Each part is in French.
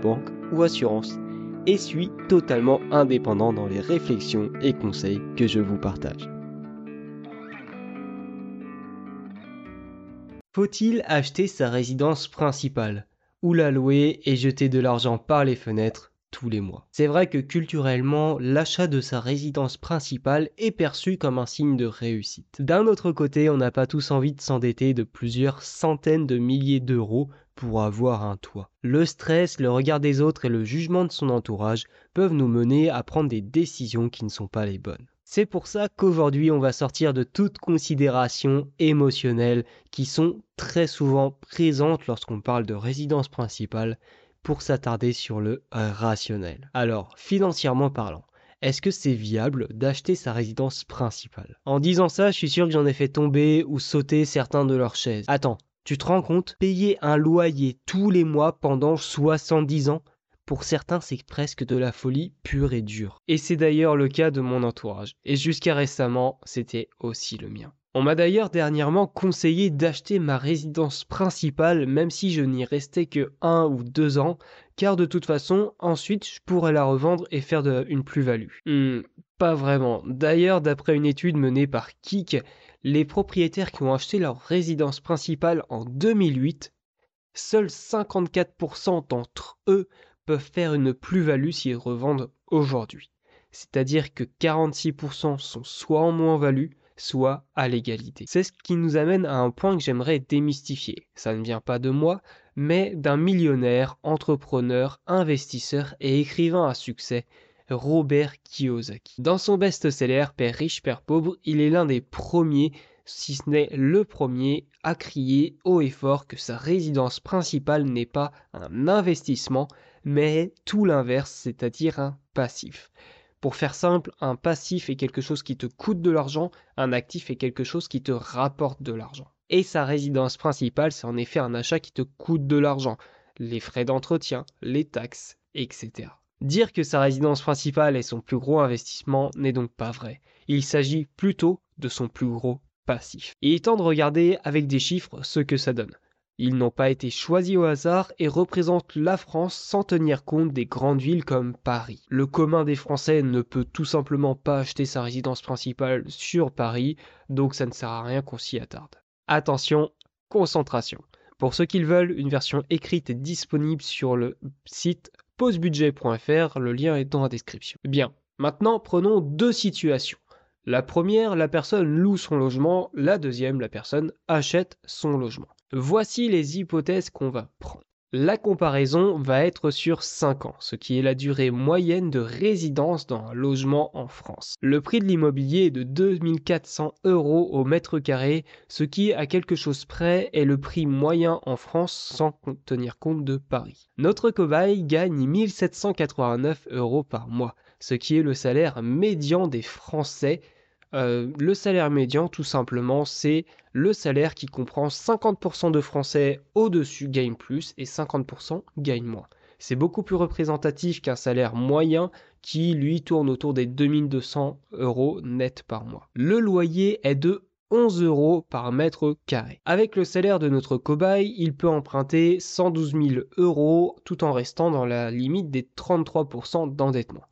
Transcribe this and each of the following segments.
banque ou assurance, et suis totalement indépendant dans les réflexions et conseils que je vous partage. Faut-il acheter sa résidence principale ou la louer et jeter de l'argent par les fenêtres les mois. C'est vrai que culturellement, l'achat de sa résidence principale est perçu comme un signe de réussite. D'un autre côté, on n'a pas tous envie de s'endetter de plusieurs centaines de milliers d'euros pour avoir un toit. Le stress, le regard des autres et le jugement de son entourage peuvent nous mener à prendre des décisions qui ne sont pas les bonnes. C'est pour ça qu'aujourd'hui on va sortir de toutes considérations émotionnelles qui sont très souvent présentes lorsqu'on parle de résidence principale pour s'attarder sur le rationnel. Alors, financièrement parlant, est-ce que c'est viable d'acheter sa résidence principale? En disant ça, je suis sûr que j'en ai fait tomber ou sauter certains de leurs chaises. Attends, tu te rends compte? Payer un loyer tous les mois pendant 70 ans pour certains, c'est presque de la folie pure et dure. Et c'est d'ailleurs le cas de mon entourage. Et jusqu'à récemment, c'était aussi le mien. On m'a d'ailleurs dernièrement conseillé d'acheter ma résidence principale même si je n'y restais que un ou deux ans, car de toute façon, ensuite, je pourrais la revendre et faire une plus-value. Hmm, pas vraiment. D'ailleurs, d'après une étude menée par Kik, les propriétaires qui ont acheté leur résidence principale en 2008, seuls 54% d'entre eux peuvent faire une plus-value s'ils revendent aujourd'hui. C'est-à-dire que 46% sont soit en moins-value, soit à l'égalité. C'est ce qui nous amène à un point que j'aimerais démystifier. Ça ne vient pas de moi, mais d'un millionnaire, entrepreneur, investisseur et écrivain à succès, Robert Kiyosaki. Dans son best-seller Père riche, Père pauvre, il est l'un des premiers, si ce n'est le premier, à crier haut et fort que sa résidence principale n'est pas un investissement, mais tout l'inverse, c'est-à-dire un passif. Pour faire simple, un passif est quelque chose qui te coûte de l'argent, un actif est quelque chose qui te rapporte de l'argent. Et sa résidence principale, c'est en effet un achat qui te coûte de l'argent, les frais d'entretien, les taxes, etc. Dire que sa résidence principale est son plus gros investissement n'est donc pas vrai. Il s'agit plutôt de son plus gros passif. Il est temps de regarder avec des chiffres ce que ça donne. Ils n'ont pas été choisis au hasard et représentent la France sans tenir compte des grandes villes comme Paris. Le commun des Français ne peut tout simplement pas acheter sa résidence principale sur Paris, donc ça ne sert à rien qu'on s'y attarde. Attention, concentration. Pour ceux qui le veulent, une version écrite est disponible sur le site pausebudget.fr, le lien est dans la description. Bien, maintenant prenons deux situations. La première, la personne loue son logement, la deuxième, la personne achète son logement. Voici les hypothèses qu'on va prendre. La comparaison va être sur 5 ans, ce qui est la durée moyenne de résidence dans un logement en France. Le prix de l'immobilier est de 2400 euros au mètre carré, ce qui, à quelque chose près, est le prix moyen en France sans tenir compte de Paris. Notre cobaye gagne 1789 euros par mois, ce qui est le salaire médian des Français euh, le salaire médian, tout simplement, c'est le salaire qui comprend 50% de Français au-dessus gagnent plus et 50% gagnent moins. C'est beaucoup plus représentatif qu'un salaire moyen qui, lui, tourne autour des 2200 euros net par mois. Le loyer est de 11 euros par mètre carré. Avec le salaire de notre cobaye, il peut emprunter 112 000 euros tout en restant dans la limite des 33% d'endettement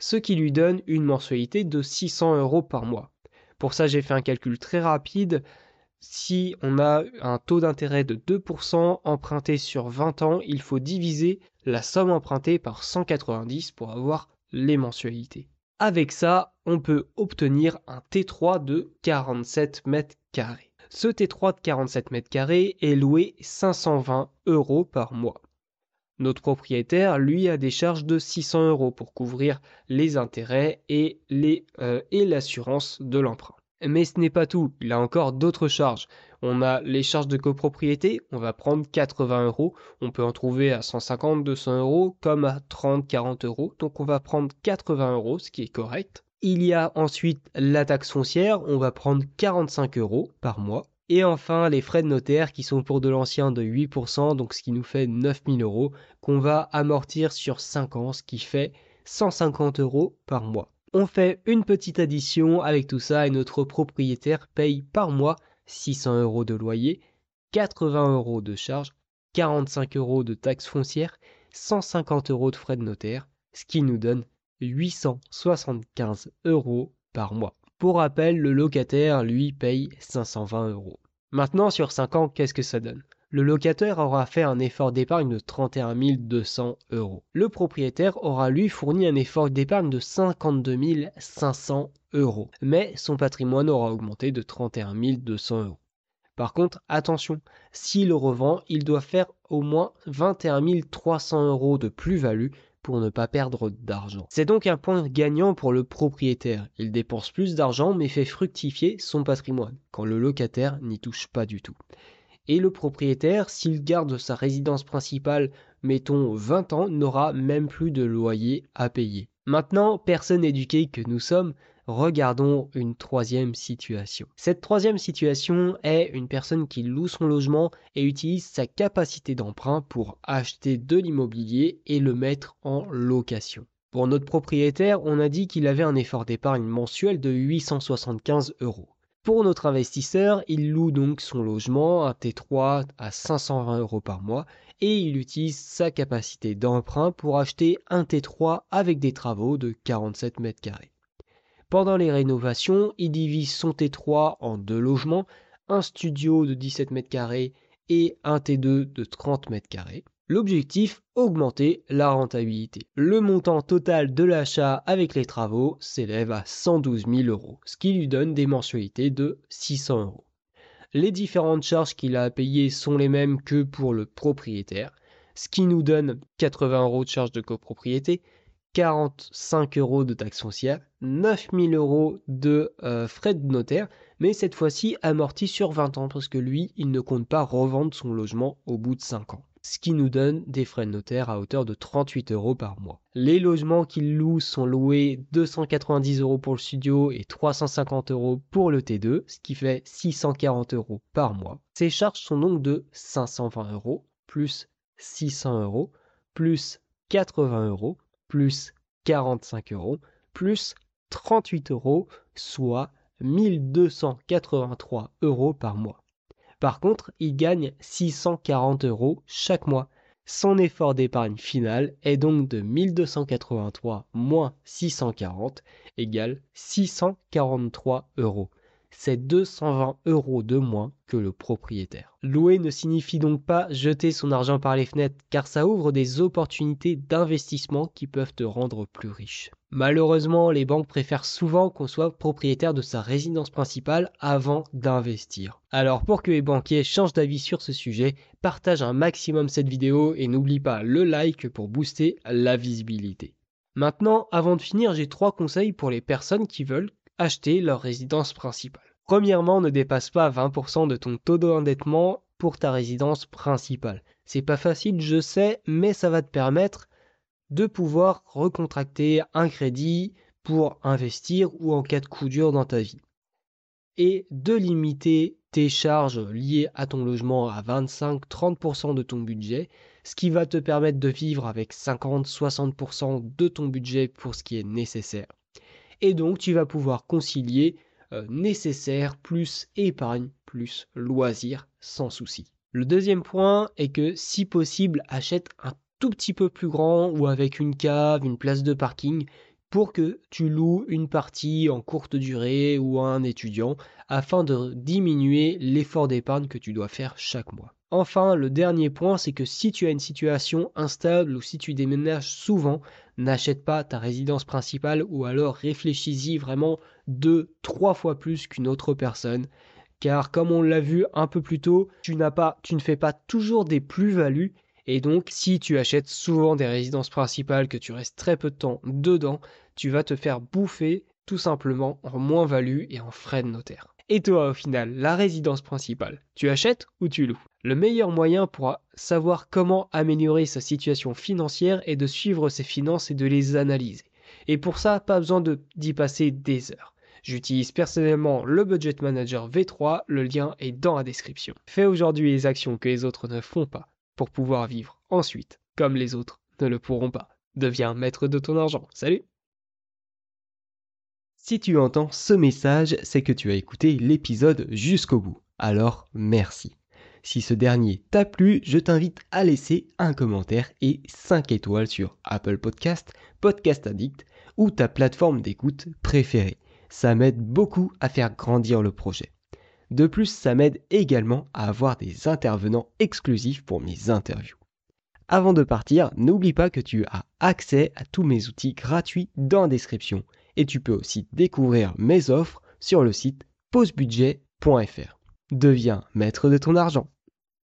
ce qui lui donne une mensualité de 600 euros par mois. Pour ça, j'ai fait un calcul très rapide. Si on a un taux d'intérêt de 2% emprunté sur 20 ans, il faut diviser la somme empruntée par 190 pour avoir les mensualités. Avec ça, on peut obtenir un T3 de 47 mètres carrés. Ce T3 de 47 mètres carrés est loué 520 euros par mois. Notre propriétaire, lui, a des charges de 600 euros pour couvrir les intérêts et, euh, et l'assurance de l'emprunt. Mais ce n'est pas tout, il a encore d'autres charges. On a les charges de copropriété, on va prendre 80 euros, on peut en trouver à 150, 200 euros, comme à 30, 40 euros, donc on va prendre 80 euros, ce qui est correct. Il y a ensuite la taxe foncière, on va prendre 45 euros par mois. Et enfin, les frais de notaire qui sont pour de l'ancien de 8%, donc ce qui nous fait 9000 euros, qu'on va amortir sur 5 ans, ce qui fait 150 euros par mois. On fait une petite addition avec tout ça et notre propriétaire paye par mois 600 euros de loyer, 80 euros de charges, 45 euros de taxes foncières, 150 euros de frais de notaire, ce qui nous donne 875 euros par mois. Pour rappel, le locataire, lui, paye 520 euros. Maintenant, sur 5 ans, qu'est-ce que ça donne? Le locataire aura fait un effort d'épargne de 31 200 euros. Le propriétaire aura, lui, fourni un effort d'épargne de 52 500 euros. Mais son patrimoine aura augmenté de 31 200 euros. Par contre, attention, s'il revend, il doit faire au moins 21 300 euros de plus-value pour ne pas perdre d'argent. C'est donc un point gagnant pour le propriétaire. Il dépense plus d'argent mais fait fructifier son patrimoine, quand le locataire n'y touche pas du tout. Et le propriétaire, s'il garde sa résidence principale, mettons 20 ans, n'aura même plus de loyer à payer. Maintenant, personne éduquée que nous sommes, Regardons une troisième situation. Cette troisième situation est une personne qui loue son logement et utilise sa capacité d'emprunt pour acheter de l'immobilier et le mettre en location. Pour notre propriétaire, on a dit qu'il avait un effort d'épargne mensuel de 875 euros. Pour notre investisseur, il loue donc son logement, un T3 à 520 euros par mois, et il utilise sa capacité d'emprunt pour acheter un T3 avec des travaux de 47 mètres carrés. Pendant les rénovations, il divise son T3 en deux logements, un studio de 17 mètres carrés et un T2 de 30 mètres carrés. L'objectif, augmenter la rentabilité. Le montant total de l'achat avec les travaux s'élève à 112 000 euros, ce qui lui donne des mensualités de 600 euros. Les différentes charges qu'il a à payer sont les mêmes que pour le propriétaire, ce qui nous donne 80 euros de charges de copropriété, 45 euros de taxes foncières, 9000 euros de euh, frais de notaire, mais cette fois-ci amorti sur 20 ans parce que lui, il ne compte pas revendre son logement au bout de 5 ans. Ce qui nous donne des frais de notaire à hauteur de 38 euros par mois. Les logements qu'il loue sont loués 290 euros pour le studio et 350 euros pour le T2, ce qui fait 640 euros par mois. Ces charges sont donc de 520 euros, plus 600 euros, plus 80 euros, plus 45 euros, plus 38 euros, soit 1283 euros par mois. Par contre, il gagne 640 euros chaque mois. Son effort d'épargne final est donc de 1283 moins 640 égale 643 euros c'est 220 euros de moins que le propriétaire. Louer ne signifie donc pas jeter son argent par les fenêtres, car ça ouvre des opportunités d'investissement qui peuvent te rendre plus riche. Malheureusement, les banques préfèrent souvent qu'on soit propriétaire de sa résidence principale avant d'investir. Alors pour que les banquiers changent d'avis sur ce sujet, partage un maximum cette vidéo et n'oublie pas le like pour booster la visibilité. Maintenant, avant de finir, j'ai trois conseils pour les personnes qui veulent acheter leur résidence principale. Premièrement, ne dépasse pas 20% de ton taux d'endettement pour ta résidence principale. C'est pas facile, je sais, mais ça va te permettre de pouvoir recontracter un crédit pour investir ou en cas de coup dur dans ta vie. Et de limiter tes charges liées à ton logement à 25-30% de ton budget, ce qui va te permettre de vivre avec 50-60% de ton budget pour ce qui est nécessaire et donc tu vas pouvoir concilier euh, nécessaire plus épargne plus loisir sans souci. Le deuxième point est que si possible achète un tout petit peu plus grand ou avec une cave, une place de parking pour que tu loues une partie en courte durée ou à un étudiant afin de diminuer l'effort d'épargne que tu dois faire chaque mois. Enfin, le dernier point, c'est que si tu as une situation instable ou si tu déménages souvent, n'achète pas ta résidence principale ou alors réfléchis-y vraiment deux, trois fois plus qu'une autre personne. Car comme on l'a vu un peu plus tôt, tu n'as pas, tu ne fais pas toujours des plus-values. Et donc, si tu achètes souvent des résidences principales, que tu restes très peu de temps dedans, tu vas te faire bouffer tout simplement en moins-value et en frais de notaire. Et toi, au final, la résidence principale, tu achètes ou tu loues? Le meilleur moyen pour savoir comment améliorer sa situation financière est de suivre ses finances et de les analyser. Et pour ça, pas besoin d'y passer des heures. J'utilise personnellement le Budget Manager V3, le lien est dans la description. Fais aujourd'hui les actions que les autres ne font pas pour pouvoir vivre ensuite comme les autres ne le pourront pas. Deviens maître de ton argent. Salut Si tu entends ce message, c'est que tu as écouté l'épisode jusqu'au bout. Alors merci. Si ce dernier t'a plu, je t'invite à laisser un commentaire et 5 étoiles sur Apple Podcast, Podcast Addict ou ta plateforme d'écoute préférée. Ça m'aide beaucoup à faire grandir le projet. De plus, ça m'aide également à avoir des intervenants exclusifs pour mes interviews. Avant de partir, n'oublie pas que tu as accès à tous mes outils gratuits dans la description et tu peux aussi découvrir mes offres sur le site pausebudget.fr. Deviens maître de ton argent.